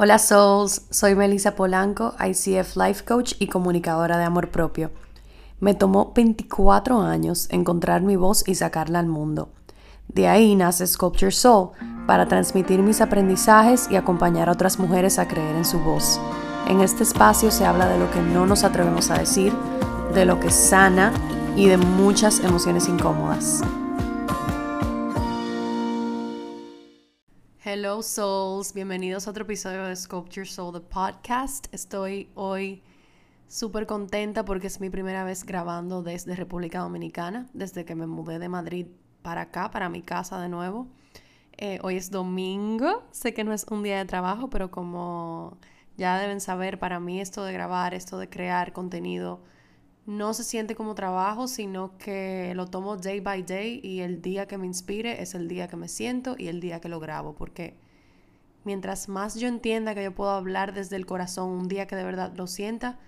Hola Souls, soy Melissa Polanco, ICF Life Coach y comunicadora de amor propio. Me tomó 24 años encontrar mi voz y sacarla al mundo. De ahí nace Sculpture Soul, para transmitir mis aprendizajes y acompañar a otras mujeres a creer en su voz. En este espacio se habla de lo que no nos atrevemos a decir, de lo que sana y de muchas emociones incómodas. Hello Souls, bienvenidos a otro episodio de Sculpture Soul, the podcast. Estoy hoy súper contenta porque es mi primera vez grabando desde República Dominicana, desde que me mudé de Madrid para acá, para mi casa de nuevo. Eh, hoy es domingo, sé que no es un día de trabajo, pero como ya deben saber, para mí esto de grabar, esto de crear contenido, no se siente como trabajo, sino que lo tomo day by day y el día que me inspire es el día que me siento y el día que lo grabo, porque mientras más yo entienda que yo puedo hablar desde el corazón un día que de verdad lo sienta,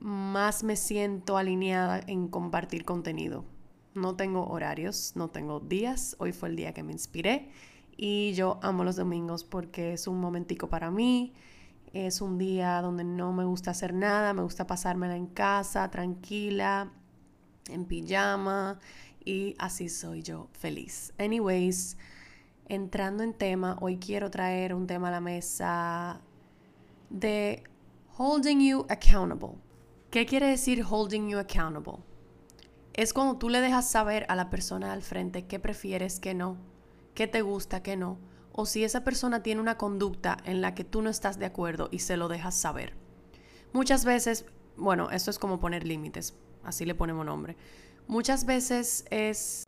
más me siento alineada en compartir contenido. No tengo horarios, no tengo días, hoy fue el día que me inspiré y yo amo los domingos porque es un momentico para mí es un día donde no me gusta hacer nada, me gusta pasármela en casa, tranquila, en pijama y así soy yo feliz. Anyways, entrando en tema, hoy quiero traer un tema a la mesa de holding you accountable. ¿Qué quiere decir holding you accountable? Es cuando tú le dejas saber a la persona al frente qué prefieres, qué no, qué te gusta, qué no o si esa persona tiene una conducta en la que tú no estás de acuerdo y se lo dejas saber. Muchas veces, bueno, esto es como poner límites, así le ponemos nombre. Muchas veces es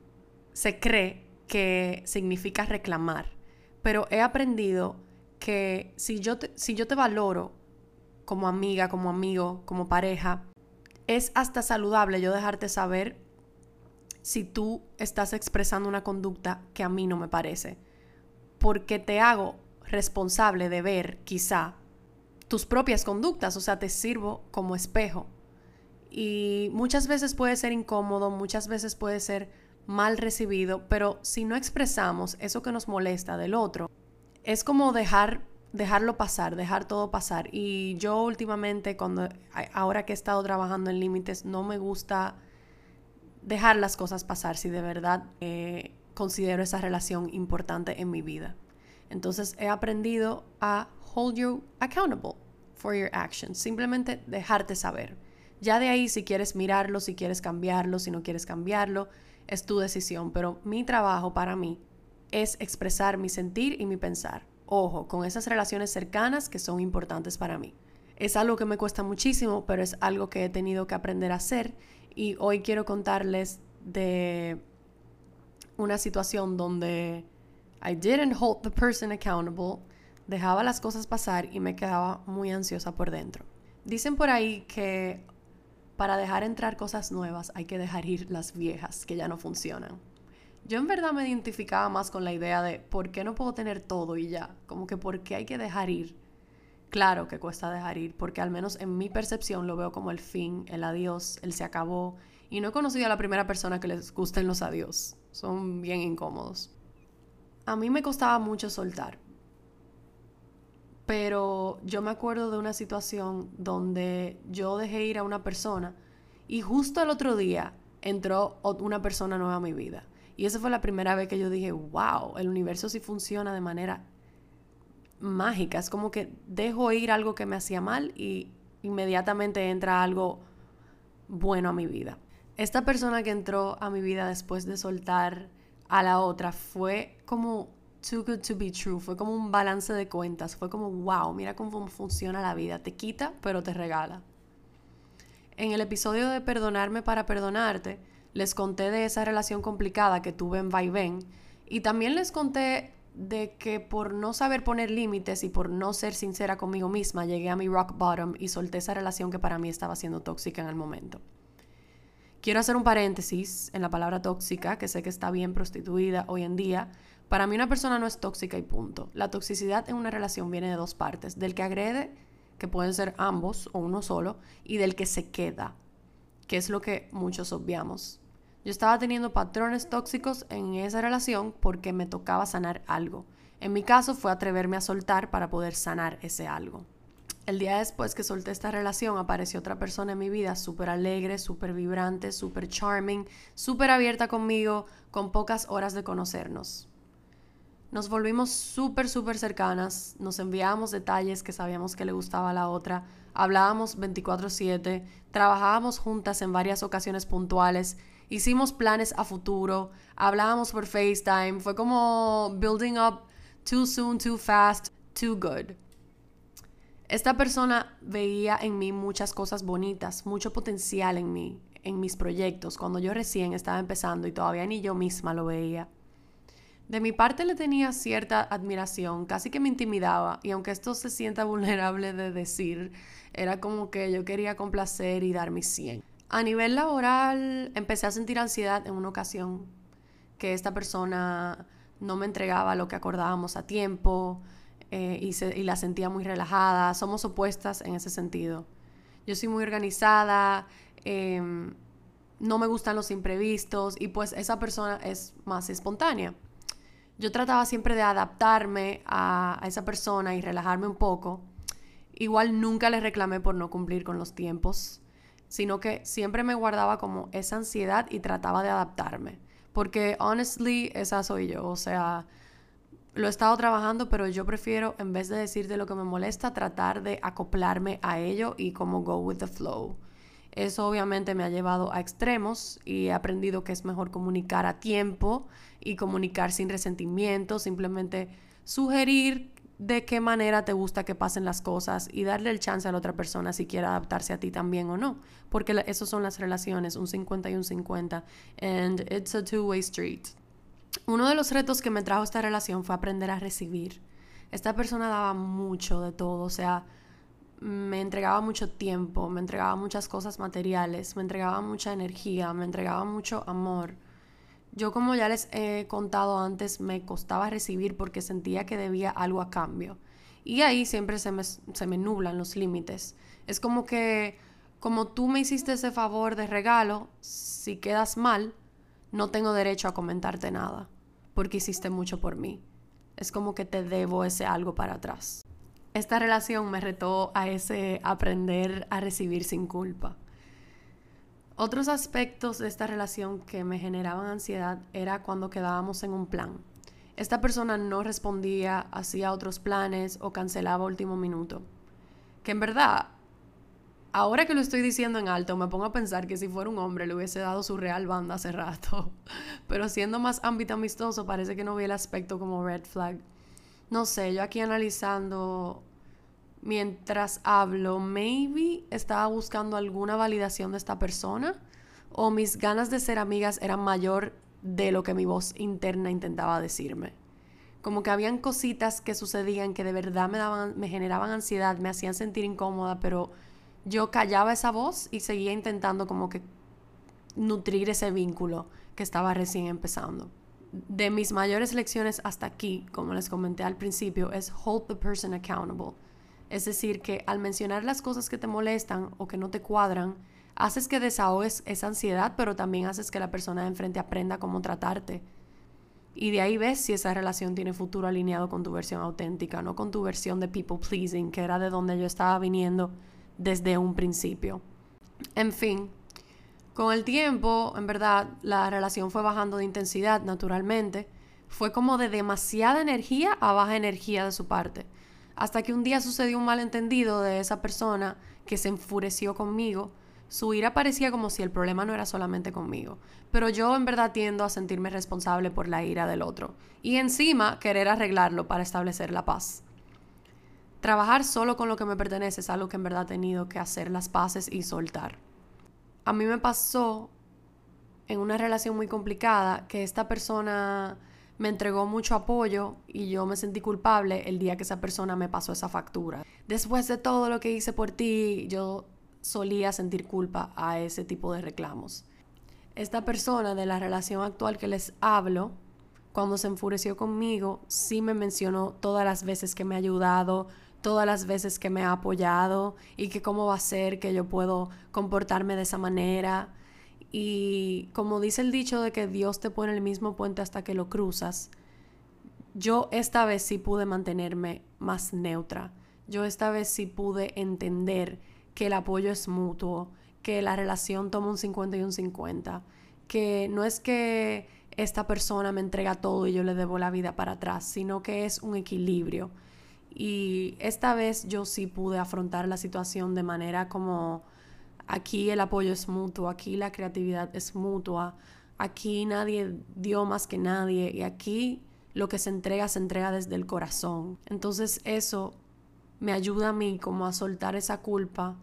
se cree que significa reclamar, pero he aprendido que si yo te, si yo te valoro como amiga, como amigo, como pareja, es hasta saludable yo dejarte saber si tú estás expresando una conducta que a mí no me parece porque te hago responsable de ver quizá tus propias conductas, o sea, te sirvo como espejo. Y muchas veces puede ser incómodo, muchas veces puede ser mal recibido, pero si no expresamos eso que nos molesta del otro, es como dejar dejarlo pasar, dejar todo pasar. Y yo últimamente, cuando ahora que he estado trabajando en límites, no me gusta dejar las cosas pasar si de verdad eh, considero esa relación importante en mi vida. Entonces he aprendido a hold you accountable for your actions, simplemente dejarte saber. Ya de ahí si quieres mirarlo, si quieres cambiarlo, si no quieres cambiarlo, es tu decisión, pero mi trabajo para mí es expresar mi sentir y mi pensar. Ojo, con esas relaciones cercanas que son importantes para mí. Es algo que me cuesta muchísimo, pero es algo que he tenido que aprender a hacer y hoy quiero contarles de una situación donde I didn't hold the person accountable, dejaba las cosas pasar y me quedaba muy ansiosa por dentro. Dicen por ahí que para dejar entrar cosas nuevas hay que dejar ir las viejas que ya no funcionan. Yo en verdad me identificaba más con la idea de por qué no puedo tener todo y ya, como que por qué hay que dejar ir. Claro que cuesta dejar ir, porque al menos en mi percepción lo veo como el fin, el adiós, el se acabó, y no he conocido a la primera persona que les gusten los adiós son bien incómodos. A mí me costaba mucho soltar, pero yo me acuerdo de una situación donde yo dejé ir a una persona y justo el otro día entró una persona nueva a mi vida. Y esa fue la primera vez que yo dije, wow, el universo sí funciona de manera mágica. Es como que dejo ir algo que me hacía mal y inmediatamente entra algo bueno a mi vida. Esta persona que entró a mi vida después de soltar a la otra fue como too good to be true, fue como un balance de cuentas, fue como wow, mira cómo funciona la vida, te quita pero te regala. En el episodio de Perdonarme para Perdonarte, les conté de esa relación complicada que tuve en Vaivén y también les conté de que por no saber poner límites y por no ser sincera conmigo misma, llegué a mi rock bottom y solté esa relación que para mí estaba siendo tóxica en el momento. Quiero hacer un paréntesis en la palabra tóxica, que sé que está bien prostituida hoy en día. Para mí una persona no es tóxica y punto. La toxicidad en una relación viene de dos partes, del que agrede, que pueden ser ambos o uno solo, y del que se queda, que es lo que muchos obviamos. Yo estaba teniendo patrones tóxicos en esa relación porque me tocaba sanar algo. En mi caso fue atreverme a soltar para poder sanar ese algo. El día después que solté esta relación apareció otra persona en mi vida súper alegre, súper vibrante, súper charming, súper abierta conmigo, con pocas horas de conocernos. Nos volvimos súper, súper cercanas, nos enviábamos detalles que sabíamos que le gustaba a la otra, hablábamos 24/7, trabajábamos juntas en varias ocasiones puntuales, hicimos planes a futuro, hablábamos por FaceTime, fue como building up too soon, too fast, too good. Esta persona veía en mí muchas cosas bonitas, mucho potencial en mí, en mis proyectos, cuando yo recién estaba empezando y todavía ni yo misma lo veía. De mi parte le tenía cierta admiración, casi que me intimidaba, y aunque esto se sienta vulnerable de decir, era como que yo quería complacer y dar mi 100. A nivel laboral, empecé a sentir ansiedad en una ocasión, que esta persona no me entregaba lo que acordábamos a tiempo eh, y, la sentía muy relajada. Somos opuestas en ese sentido. Yo soy muy organizada, em, no me gustan los imprevistos y pues esa persona es más espontánea yo trataba siempre de adaptarme a, esa persona y relajarme un poco. Igual nunca le reclamé por no cumplir con los tiempos, sino que siempre me guardaba como esa ansiedad y trataba de adaptarme. Porque honestly, esa soy yo. O sea, lo he estado trabajando, pero yo prefiero, en vez de decirte lo que me molesta, tratar de acoplarme a ello y como go with the flow. Eso obviamente me ha llevado a extremos y he aprendido que es mejor comunicar a tiempo y comunicar sin resentimiento, simplemente sugerir de qué manera te gusta que pasen las cosas y darle el chance a la otra persona si quiere adaptarse a ti también o no, porque eso son las relaciones, un 50 y un 50, and it's a two-way street. Uno de los retos que me trajo esta relación fue aprender a recibir. Esta persona daba mucho de todo, o sea, me entregaba mucho tiempo, me entregaba muchas cosas materiales, me entregaba mucha energía, me entregaba mucho amor. Yo como ya les he contado antes, me costaba recibir porque sentía que debía algo a cambio. Y ahí siempre se me, se me nublan los límites. Es como que, como tú me hiciste ese favor de regalo, si quedas mal, no tengo derecho a comentarte nada, porque hiciste mucho por mí. Es como que te debo ese algo para atrás esta relación me retó a ese aprender a recibir sin culpa. Otros aspectos de esta relación que me generaban ansiedad era cuando quedábamos en un plan. Esta persona no respondía, hacía otros planes o cancelaba último minuto. Que en verdad, ahora que lo estoy diciendo en alto, me pongo a pensar que si fuera un hombre le hubiese dado su real banda hace rato. Pero siendo más ámbito amistoso, parece que no vi el aspecto como red flag. No sé, yo aquí analizando mientras hablo, maybe estaba buscando alguna validación de esta persona o mis ganas de ser amigas eran mayor de lo que mi voz interna intentaba decirme. Como que habían cositas que sucedían que de verdad me daban me generaban ansiedad, me hacían sentir incómoda, pero yo callaba esa voz y seguía intentando como que nutrir ese vínculo que estaba recién empezando. De mis mayores lecciones hasta aquí, como les comenté al principio, es hold the person accountable es decir, que al mencionar las cosas que te molestan o que no te cuadran, haces que desahogues esa ansiedad, pero también haces que la persona de enfrente aprenda cómo tratarte. Y de ahí ves si esa relación tiene futuro alineado con tu versión auténtica, no con tu versión de people pleasing, que era de donde yo estaba viniendo desde un principio. En fin, con el tiempo, en verdad, la relación fue bajando de intensidad naturalmente. Fue como de demasiada energía a baja energía de su parte hasta que un día sucedió un malentendido de esa persona que se enfureció conmigo. Su ira parecía como si el problema no era solamente conmigo, pero yo en verdad tiendo a sentirme responsable por la ira del otro y encima querer arreglarlo para establecer la paz. Trabajar solo con lo que me pertenece es algo que en verdad he tenido que hacer las paces y soltar. A mí me pasó en una relación muy complicada que esta persona me entregó mucho apoyo y yo me sentí culpable el día que esa persona me pasó esa factura. Después de todo lo que hice por ti, yo solía sentir culpa a ese tipo de reclamos. Esta persona de la relación actual que les hablo, cuando se enfureció conmigo, sí me mencionó todas las veces que me ha ayudado, todas las veces que me ha apoyado y que cómo va a ser que yo puedo comportarme de esa manera y como dice el dicho de que Dios te pone el mismo puente hasta que lo cruzas, yo esta vez sí pude mantenerme más neutra. Yo esta vez sí pude entender que el apoyo es mutuo, que la relación toma un 50 y un 50, que no es que esta persona me entrega todo y yo le debo la vida para atrás, sino que es un equilibrio. Y esta vez yo sí pude afrontar la situación de manera como aquí el apoyo es mutuo, aquí la creatividad es mutua, aquí nadie dio más que nadie y aquí lo que se entrega se entrega desde el corazón. Entonces eso me ayuda a mí como a soltar esa culpa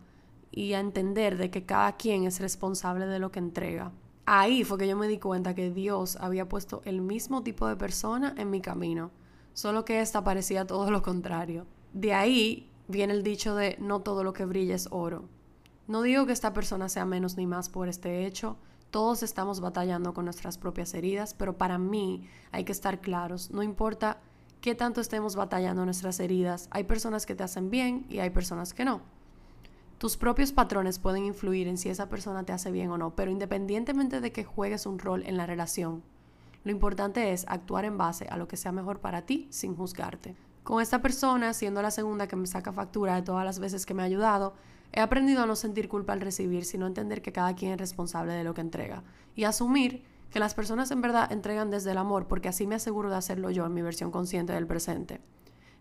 y a entender de que cada quien es responsable de lo que entrega. Ahí fue que yo me di cuenta que Dios había puesto el mismo tipo de persona en mi camino, solo que esta parecía todo lo contrario. De ahí viene el dicho de no todo lo que brilla es oro. No digo que esta persona sea menos ni más por este hecho, todos estamos batallando con nuestras propias heridas, pero para mí hay que estar claros, no importa qué tanto estemos batallando nuestras heridas, hay personas que te hacen bien y hay personas que no. Tus propios patrones pueden influir en si esa persona te hace bien o no, pero independientemente de que juegues un rol en la relación, lo importante es actuar en base a lo que sea mejor para ti sin juzgarte. Con esta persona, siendo la segunda que me saca factura de todas las veces que me ha ayudado, He aprendido a no sentir culpa al recibir, sino entender que cada quien es responsable de lo que entrega y asumir que las personas en verdad entregan desde el amor porque así me aseguro de hacerlo yo en mi versión consciente del presente.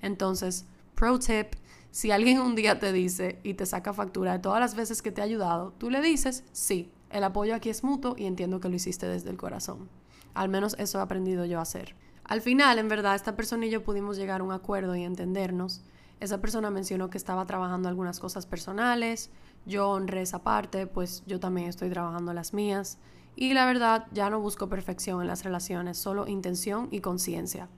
Entonces, pro tip, si alguien un día te dice y te saca factura de todas las veces que te ha ayudado, tú le dices, sí, el apoyo aquí es mutuo y entiendo que lo hiciste desde el corazón. Al menos eso he aprendido yo a hacer. Al final, en verdad, esta persona y yo pudimos llegar a un acuerdo y entendernos esa persona mencionó que estaba trabajando algunas cosas personales, yo honré esa parte, pues yo también estoy trabajando las mías. Y la verdad, ya no busco perfección en las relaciones, solo intención y conciencia.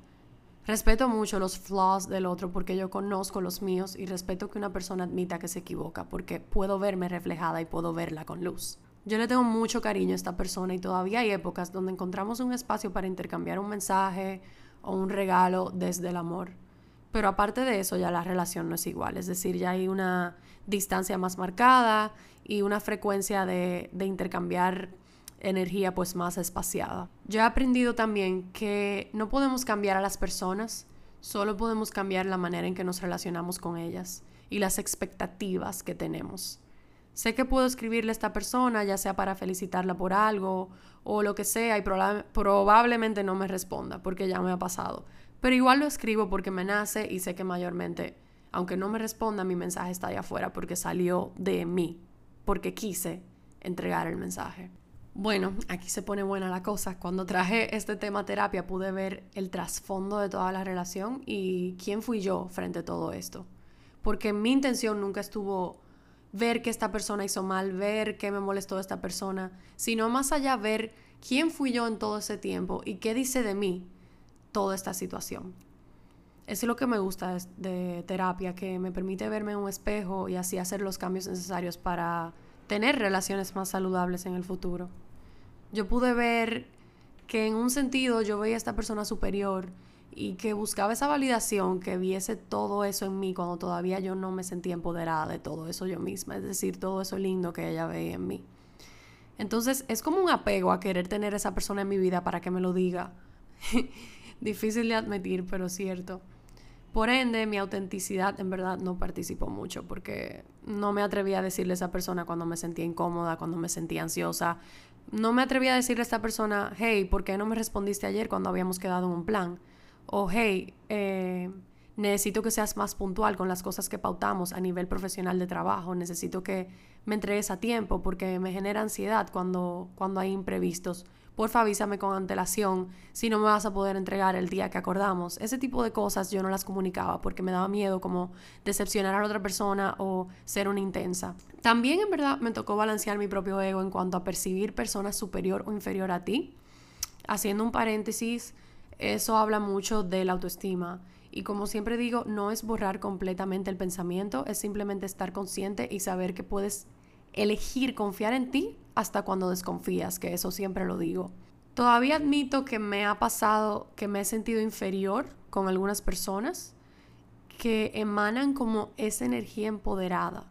Respeto mucho los flaws del otro porque yo conozco los míos y respeto que una persona admita que se equivoca porque puedo verme reflejada y puedo verla con luz. Yo le tengo mucho cariño a esta persona y todavía hay épocas donde encontramos un espacio para intercambiar un mensaje o un regalo desde el amor. Pero aparte de eso, ya la relación no es igual. Es decir, ya hay una distancia más marcada y una frecuencia de, de intercambiar energía pues más espaciada. Yo he aprendido también que no podemos cambiar a las personas, solo podemos cambiar la manera en que nos relacionamos con ellas y las expectativas que tenemos. Sé que puedo escribirle a esta persona, ya sea para felicitarla por algo o lo que sea, y probablemente no me responda porque ya me ha pasado. Pero igual lo escribo porque me nace y sé que mayormente, aunque no me responda, mi mensaje está allá afuera porque salió de mí, porque quise entregar el mensaje. Bueno, aquí se pone buena la cosa. Cuando traje este tema terapia pude ver el trasfondo de toda la relación y quién fui yo frente a todo esto. Porque mi intención nunca estuvo ver que esta persona hizo mal, ver qué me molestó esta persona, sino más allá ver quién fui yo en todo ese tiempo y qué dice de mí toda esta situación. Eso es lo que me gusta de, terapia, que me permite verme en un espejo y así hacer los cambios necesarios para tener relaciones más saludables en el futuro. Yo pude ver que en un sentido yo veía a esta persona superior y que buscaba esa validación, que viese todo eso en mí cuando todavía yo no me sentía empoderada de todo eso yo misma, es decir, todo eso lindo que ella veía en mí. Entonces es como un apego a querer tener esa persona en mi vida para que me lo diga. Difícil de admitir, pero cierto. Por ende, mi autenticidad en verdad no participó mucho porque no me atreví a decirle a esa persona cuando me sentía incómoda, cuando me sentía ansiosa. No me atreví a decirle a esta persona, hey, ¿por qué no me respondiste ayer cuando habíamos quedado en un plan? O hey, eh, necesito que seas más puntual con las cosas que pautamos a nivel profesional de trabajo. Necesito que me entregues a tiempo porque me genera ansiedad cuando, cuando hay imprevistos porfa avísame con antelación si no me vas a poder entregar el día que acordamos. Ese tipo de cosas yo no las comunicaba porque me daba miedo como decepcionar a la otra persona o ser una intensa. También en verdad me tocó balancear mi propio ego en cuanto a percibir personas superior o inferior a ti. Haciendo un paréntesis, eso habla mucho de la autoestima. Y como siempre digo, no es borrar completamente el pensamiento, es simplemente estar consciente y saber que puedes elegir confiar en ti hasta cuando desconfías, que eso siempre lo digo. Todavía admito que me ha pasado que me he sentido inferior con algunas personas que emanan como esa energía empoderada,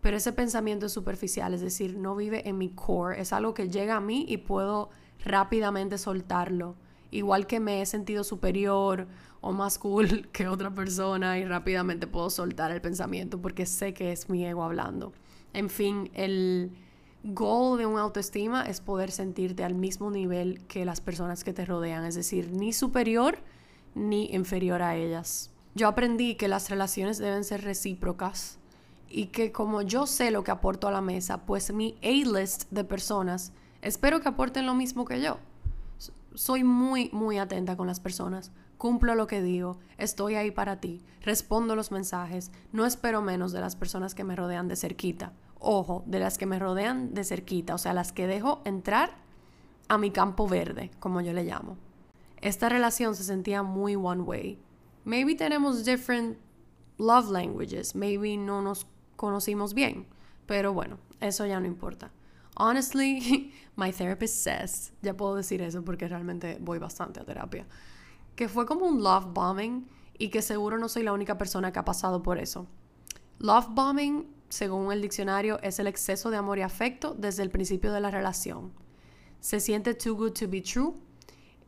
pero ese pensamiento es superficial, es decir, no vive en mi core, es algo que llega a mí y puedo rápidamente soltarlo Igual que me he sentido superior o más cool que otra persona y rápidamente puedo soltar el pensamiento porque sé que es mi ego hablando. En fin, el goal de una autoestima es poder sentirte al mismo nivel que las personas que te rodean, es decir, ni superior ni inferior a ellas. Yo aprendí que las relaciones deben ser recíprocas y que como yo sé lo que aporto a la mesa, pues mi A-list de personas espero que aporten lo mismo que yo. Soy muy, muy atenta con las personas. Cumplo lo que digo, estoy ahí para ti, respondo los mensajes, no espero menos de las personas que me rodean de cerquita. Ojo, de las que me rodean de cerquita, o sea, las que dejo entrar a mi campo verde, como yo le llamo. Esta relación se sentía muy one way. Maybe tenemos different love languages, maybe no nos conocimos bien, pero bueno, eso ya no importa. Honestly, my therapist says, ya puedo decir eso porque realmente voy bastante a terapia que fue como un love bombing y que seguro no soy la única persona que ha pasado por eso. Love bombing, según el diccionario, es el exceso de amor y afecto desde el principio de la relación. Se siente too good to be true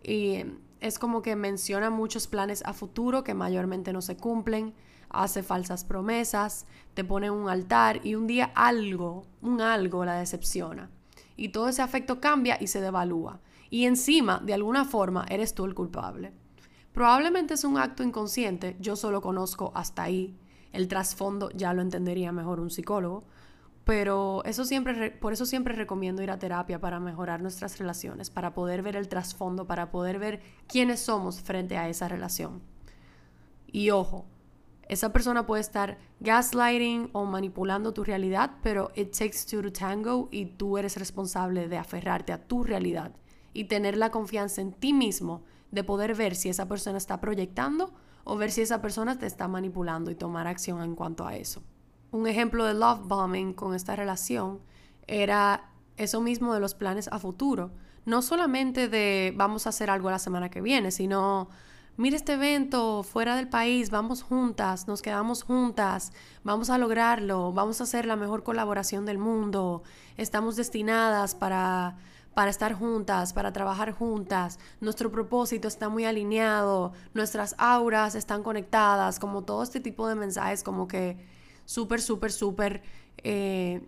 y es como que menciona muchos planes a futuro que mayormente no se cumplen, hace falsas promesas, te pone un altar y un día algo, un algo la decepciona. Y todo ese afecto cambia y se devalúa. Y encima, de alguna forma, eres tú el culpable. Probablemente es un acto inconsciente, yo solo conozco hasta ahí. El trasfondo ya lo entendería mejor un psicólogo, pero eso siempre, por eso siempre recomiendo ir a terapia para mejorar nuestras relaciones, para poder ver el trasfondo, para poder ver quiénes somos frente a esa relación. Y ojo, esa persona puede estar gaslighting o manipulando tu realidad, pero it takes two to tango y tú eres responsable de aferrarte a tu realidad y tener la confianza en ti mismo de poder ver si esa persona está proyectando o ver si esa persona te está manipulando y tomar acción en cuanto a eso. Un ejemplo de love bombing con esta relación era eso mismo de los planes a futuro. No solamente de vamos a hacer algo la semana que viene, sino mira este evento fuera del país, vamos juntas, nos quedamos juntas, vamos a lograrlo, vamos a hacer la mejor colaboración del mundo, estamos destinadas para para estar juntas, para trabajar juntas. Nuestro propósito está muy alineado, nuestras auras están conectadas, como todo este tipo de mensajes como que súper, súper, súper eh,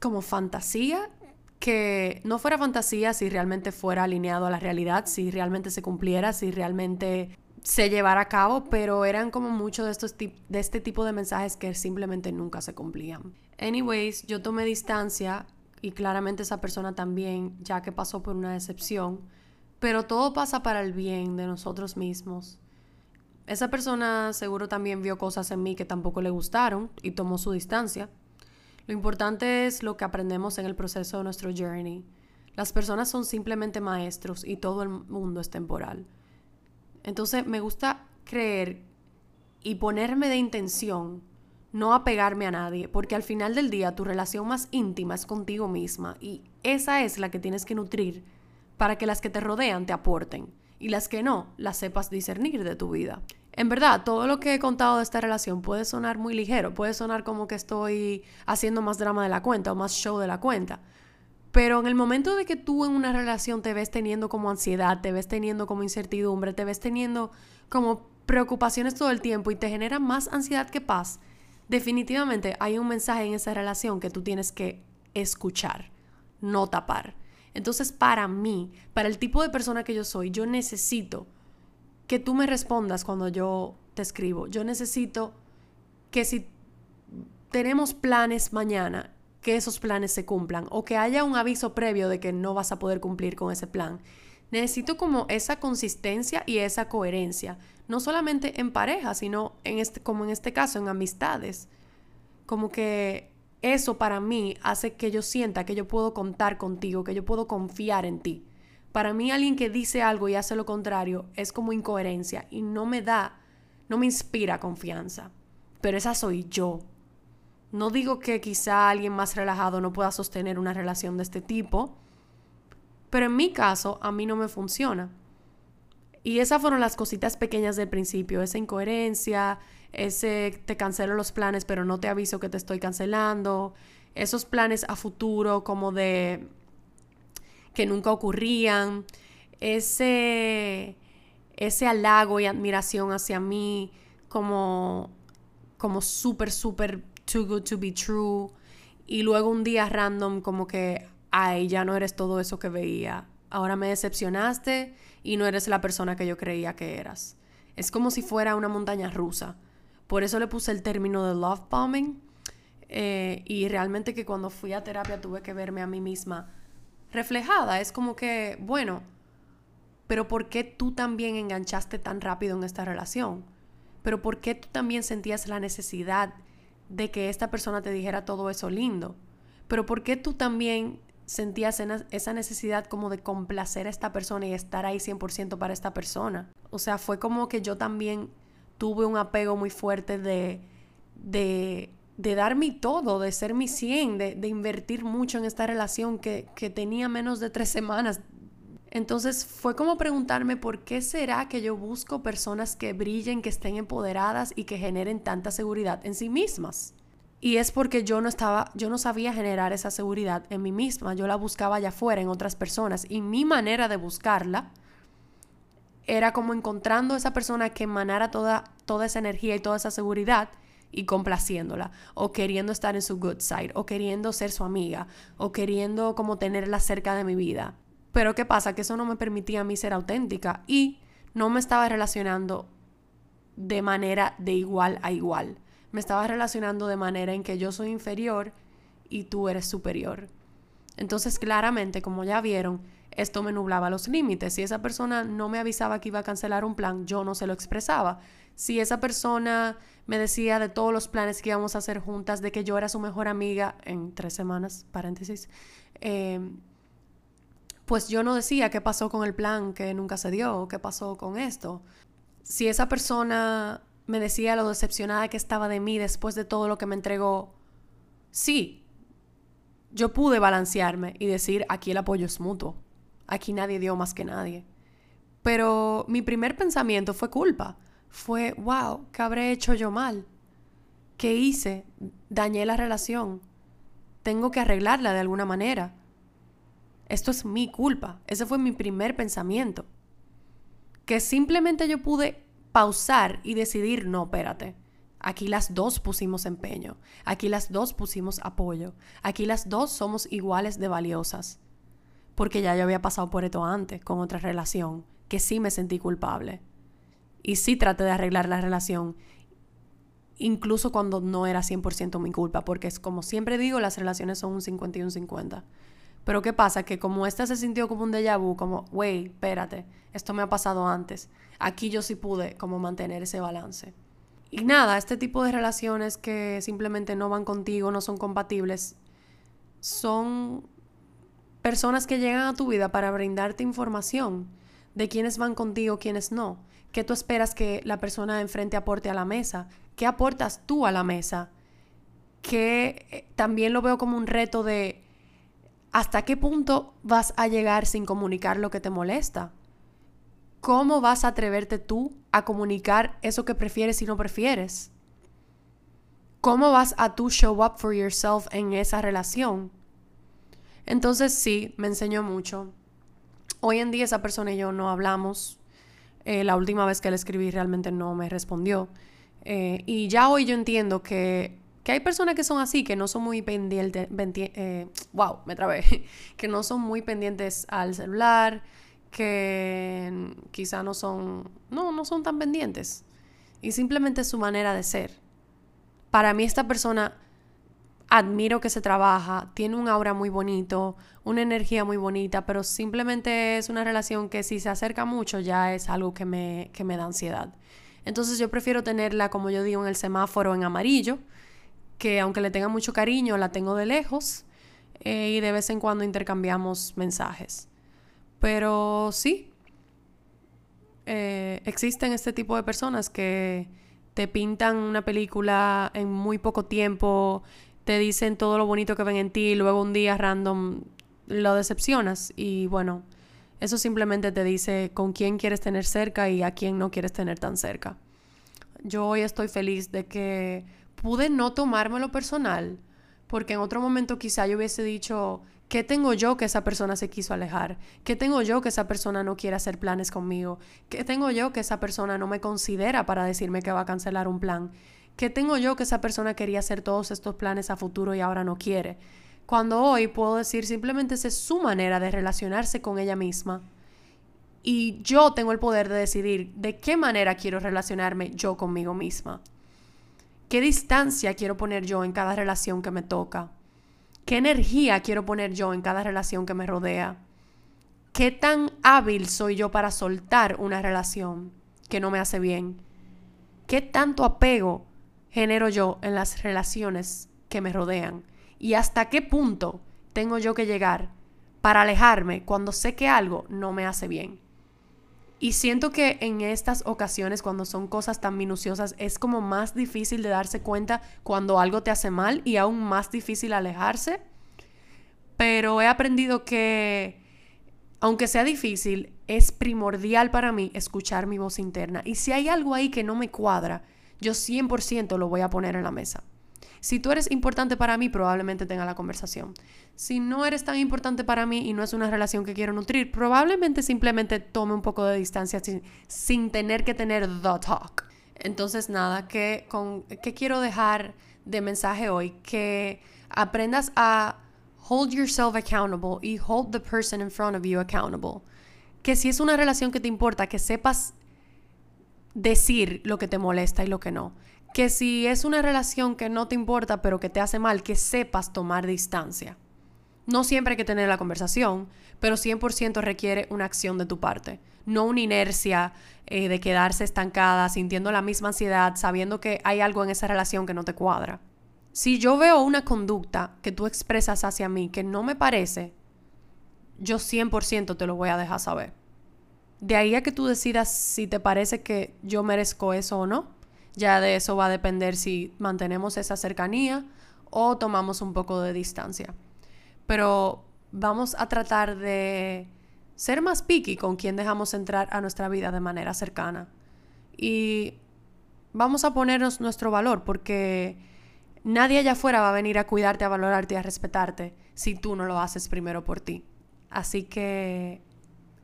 como fantasía, que no fuera fantasía si realmente fuera alineado a la realidad, si realmente se cumpliera, si realmente se llevara a cabo, pero eran como muchos de, estos de este tipo de mensajes que simplemente nunca se cumplían. Anyways, yo tomé distancia y claramente esa persona también, ya que pasó por una decepción, pero todo pasa para el bien de nosotros mismos. Esa persona seguro también vio cosas en mí que tampoco le gustaron y tomó su distancia. Lo importante es lo que aprendemos en el proceso de nuestro journey. Las personas son simplemente maestros y todo el mundo es temporal. Entonces me gusta creer y ponerme de intención no apegarme a nadie, porque al final del día tu relación más íntima es contigo misma y esa es la que tienes que nutrir para que las que te rodean te aporten y las que no las sepas discernir de tu vida. En verdad, todo lo que he contado de esta relación puede sonar muy ligero, puede sonar como que estoy haciendo más drama de la cuenta o más show de la cuenta. Pero en el momento de que tú en una relación te ves teniendo como ansiedad, te ves teniendo como incertidumbre, te ves teniendo como preocupaciones todo el tiempo y te genera más ansiedad que paz, definitivamente hay un mensaje en esa relación que tú tienes que escuchar, no tapar. Entonces, para mí, para el tipo de persona que yo soy, yo necesito que tú me respondas cuando yo te escribo. Yo necesito que si tenemos planes mañana, que esos planes se cumplan o que haya un aviso previo de que no vas a poder cumplir con ese plan. Necesito como esa consistencia y esa coherencia no solamente en pareja, sino en este, como en este caso, en amistades. Como que eso para mí hace que yo sienta que yo puedo contar contigo, que yo puedo confiar en ti. Para mí alguien que dice algo y hace lo contrario es como incoherencia y no me da, no me inspira confianza. Pero esa soy yo. No digo que quizá alguien más relajado no pueda sostener una relación de este tipo, pero en mi caso a mí no me funciona. Y esas fueron las cositas pequeñas del principio, esa incoherencia, ese te cancelo los planes pero no te aviso que te estoy cancelando, esos planes a futuro como de que nunca ocurrían, ese, ese halago y admiración hacia mí como, como súper, súper too good to be true. Y luego un día random como que, ay, ya no eres todo eso que veía. Ahora me decepcionaste y no eres la persona que yo creía que eras. Es como si fuera una montaña rusa. Por eso le puse el término de love bombing. Eh, y realmente que cuando fui a terapia tuve que verme a mí misma reflejada. Es como que, bueno, pero ¿por qué tú también enganchaste tan rápido en esta relación? Pero ¿por qué tú también sentías la necesidad de que esta persona te dijera todo eso lindo? Pero ¿por qué tú también sentías esa necesidad como de complacer a esta persona y estar ahí 100% para esta persona? O sea, fue como que yo también tuve un apego muy fuerte de, de, de dar mi todo, de ser mi 100, de, de invertir mucho en esta relación que, que tenía menos de tres semanas. Entonces fue como preguntarme por qué será que yo busco personas que brillen, que estén empoderadas y que generen tanta seguridad en sí mismas. Y es porque yo no estaba, yo no sabía generar esa seguridad en mí misma, yo la buscaba allá afuera en otras personas. Y mi manera de buscarla era como encontrando esa persona que emanara toda, toda esa energía y toda esa seguridad y complaciéndola, o queriendo estar en su good side, o queriendo ser su amiga, o queriendo como tenerla cerca de mi vida. Pero ¿qué pasa? Que eso no me permitía a mí ser auténtica y no me estaba relacionando de manera de igual a igual. Me estaba relacionando de manera en que yo soy inferior y tú eres superior. Entonces, claramente, como ya vieron, esto me nublaba los límites. Si esa persona no me avisaba que iba a cancelar un plan, yo no se lo expresaba. Si esa persona me decía de todos los planes que íbamos a hacer juntas, de que yo era su mejor amiga en tres semanas, paréntesis, eh, pues yo no decía qué pasó con el plan que nunca se dio, qué pasó con esto. Si esa persona me decía lo decepcionada que estaba de mí después de todo lo que me entregó, sí, yo pude balancearme y decir, aquí el apoyo es mutuo, aquí nadie dio más que nadie. Pero mi primer pensamiento fue culpa, fue, wow, ¿qué habré hecho yo mal? ¿Qué hice? Dañé la relación. Tengo que arreglarla de alguna manera. Esto es mi culpa. Ese fue mi primer pensamiento. Que simplemente yo pude pausar y decidir, no, espérate. Aquí las dos pusimos empeño. Aquí las dos pusimos apoyo. Aquí las dos somos iguales de valiosas. Porque ya yo había pasado por esto antes, con otra relación, que sí me sentí culpable. Y sí traté de arreglar la relación, incluso cuando no era 100% mi culpa, porque es como siempre digo, las relaciones son un 50 y un 50. Pero ¿qué pasa? Que como esta se sintió como un déjà vu, como, wey, espérate, esto me ha pasado antes. Aquí yo sí pude como mantener ese balance. Y nada, este tipo de relaciones que simplemente no van contigo, no son compatibles, son personas que llegan a tu vida para brindarte información de quiénes van contigo, quiénes no. ¿Qué tú esperas que la persona de enfrente aporte a la mesa? ¿Qué aportas tú a la mesa? Que eh, también lo veo como un reto de ¿Hasta qué punto vas a llegar sin comunicar lo que te molesta? ¿Cómo vas a atreverte tú a comunicar eso que prefieres y no prefieres? ¿Cómo vas a tú show up for yourself en esa relación? Entonces sí, me enseñó mucho. Hoy en día esa persona y yo no hablamos. Eh, la última vez que le escribí realmente no me respondió. Eh, y ya hoy yo entiendo que que hay personas que son así, que no son muy pendientes, eh, wow, me trabé, que no son muy pendientes al celular, que quizá no son, no, no son tan pendientes. Y simplemente su manera de ser. Para mí esta persona, admiro que se trabaja, tiene un aura muy bonito, una energía muy bonita, pero simplemente es una relación que si se acerca mucho ya es algo que me, que me da ansiedad. Entonces yo prefiero tenerla, como yo digo, en el semáforo en amarillo, que aunque le tenga mucho cariño, la tengo de lejos eh, y de vez en cuando intercambiamos mensajes. Pero sí, eh, existen este tipo de personas que te pintan una película en muy poco tiempo, te dicen todo lo bonito que ven en ti y luego un día random lo decepcionas y bueno, eso simplemente te dice con quién quieres tener cerca y a quién no quieres tener tan cerca. Yo hoy estoy feliz de que pude no tomármelo personal porque en otro momento quizá yo hubiese dicho, ¿qué tengo yo que esa persona se quiso alejar? ¿Qué tengo yo que esa persona no quiere hacer planes conmigo? ¿Qué tengo yo que esa persona no me considera para decirme que va a cancelar un plan? ¿Qué tengo yo que esa persona quería hacer todos estos planes a futuro y ahora no quiere? Cuando hoy puedo decir simplemente esa es su manera de relacionarse con ella misma. Y yo tengo el poder de decidir de qué manera quiero relacionarme yo conmigo misma. ¿Qué distancia quiero poner yo en cada relación que me toca? ¿Qué energía quiero poner yo en cada relación que me rodea? ¿Qué tan hábil soy yo para soltar una relación que no me hace bien? ¿Qué tanto apego genero yo en las relaciones que me rodean? ¿Y hasta qué punto tengo yo que llegar para alejarme cuando sé que algo no me hace bien? Y siento que en estas ocasiones, cuando son cosas tan minuciosas, es como más difícil de darse cuenta cuando algo te hace mal y aún más difícil alejarse. Pero he aprendido que, aunque sea difícil, es primordial para mí escuchar mi voz interna. Y si hay algo ahí que no me cuadra, yo 100% lo voy a poner en la mesa. Si tú eres importante para mí, probablemente tenga la conversación. Si no eres tan importante para mí y no es una relación que quiero nutrir, probablemente simplemente tome un poco de distancia sin, tener que tener the talk. Entonces, nada, ¿qué, con, ¿qué quiero dejar de mensaje hoy? Que aprendas a hold yourself accountable y hold the person in front of you accountable. Que si es una relación que te importa, que sepas decir lo que te molesta y lo que no que si es una relación que no te importa pero que te hace mal, que sepas tomar distancia. No siempre hay que tener la conversación, pero 100% requiere una acción de tu parte, no una inercia eh, de quedarse estancada, sintiendo la misma ansiedad, sabiendo que hay algo en esa relación que no te cuadra. Si yo veo una conducta que tú expresas hacia mí que no me parece, yo 100% te lo voy a dejar saber. De ahí a que tú decidas si te parece que yo merezco eso o no, ya de eso va a depender si mantenemos esa cercanía o tomamos un poco de distancia. Pero vamos a tratar de ser más picky con quien dejamos entrar a nuestra vida de manera cercana. Y vamos a ponernos nuestro valor porque nadie allá afuera va a venir a cuidarte, a valorarte, a respetarte si tú no lo haces primero por ti. Así que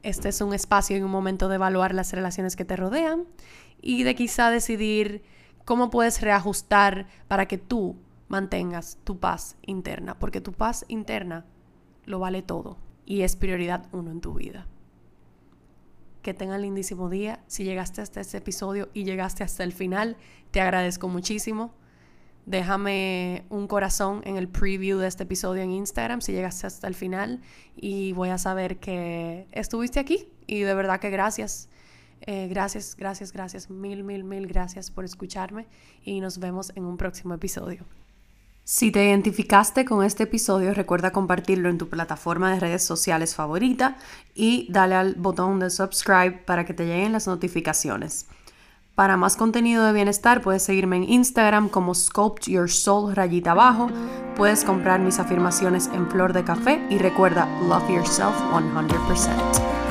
este es un espacio y un momento de evaluar las relaciones que te rodean y de quizá decidir cómo puedes reajustar para que tú mantengas tu paz interna, porque tu paz interna lo vale todo y es prioridad uno en tu vida. Que tengan lindísimo día. Si llegaste hasta este episodio y llegaste hasta el final, te agradezco muchísimo. Déjame un corazón en el preview de este episodio en Instagram si llegaste hasta el final y voy a saber que estuviste aquí y de verdad que gracias. Eh, gracias, gracias, gracias, mil, mil, mil gracias por escucharme y nos vemos en un próximo episodio. Si te identificaste con este episodio, recuerda compartirlo en tu plataforma de redes sociales favorita y dale al botón de subscribe para que te lleguen las notificaciones. Para más contenido de bienestar puedes seguirme en Instagram como Sculpt Your Soul rayita abajo. Puedes comprar mis afirmaciones en flor de café y recuerda Love Yourself 100%.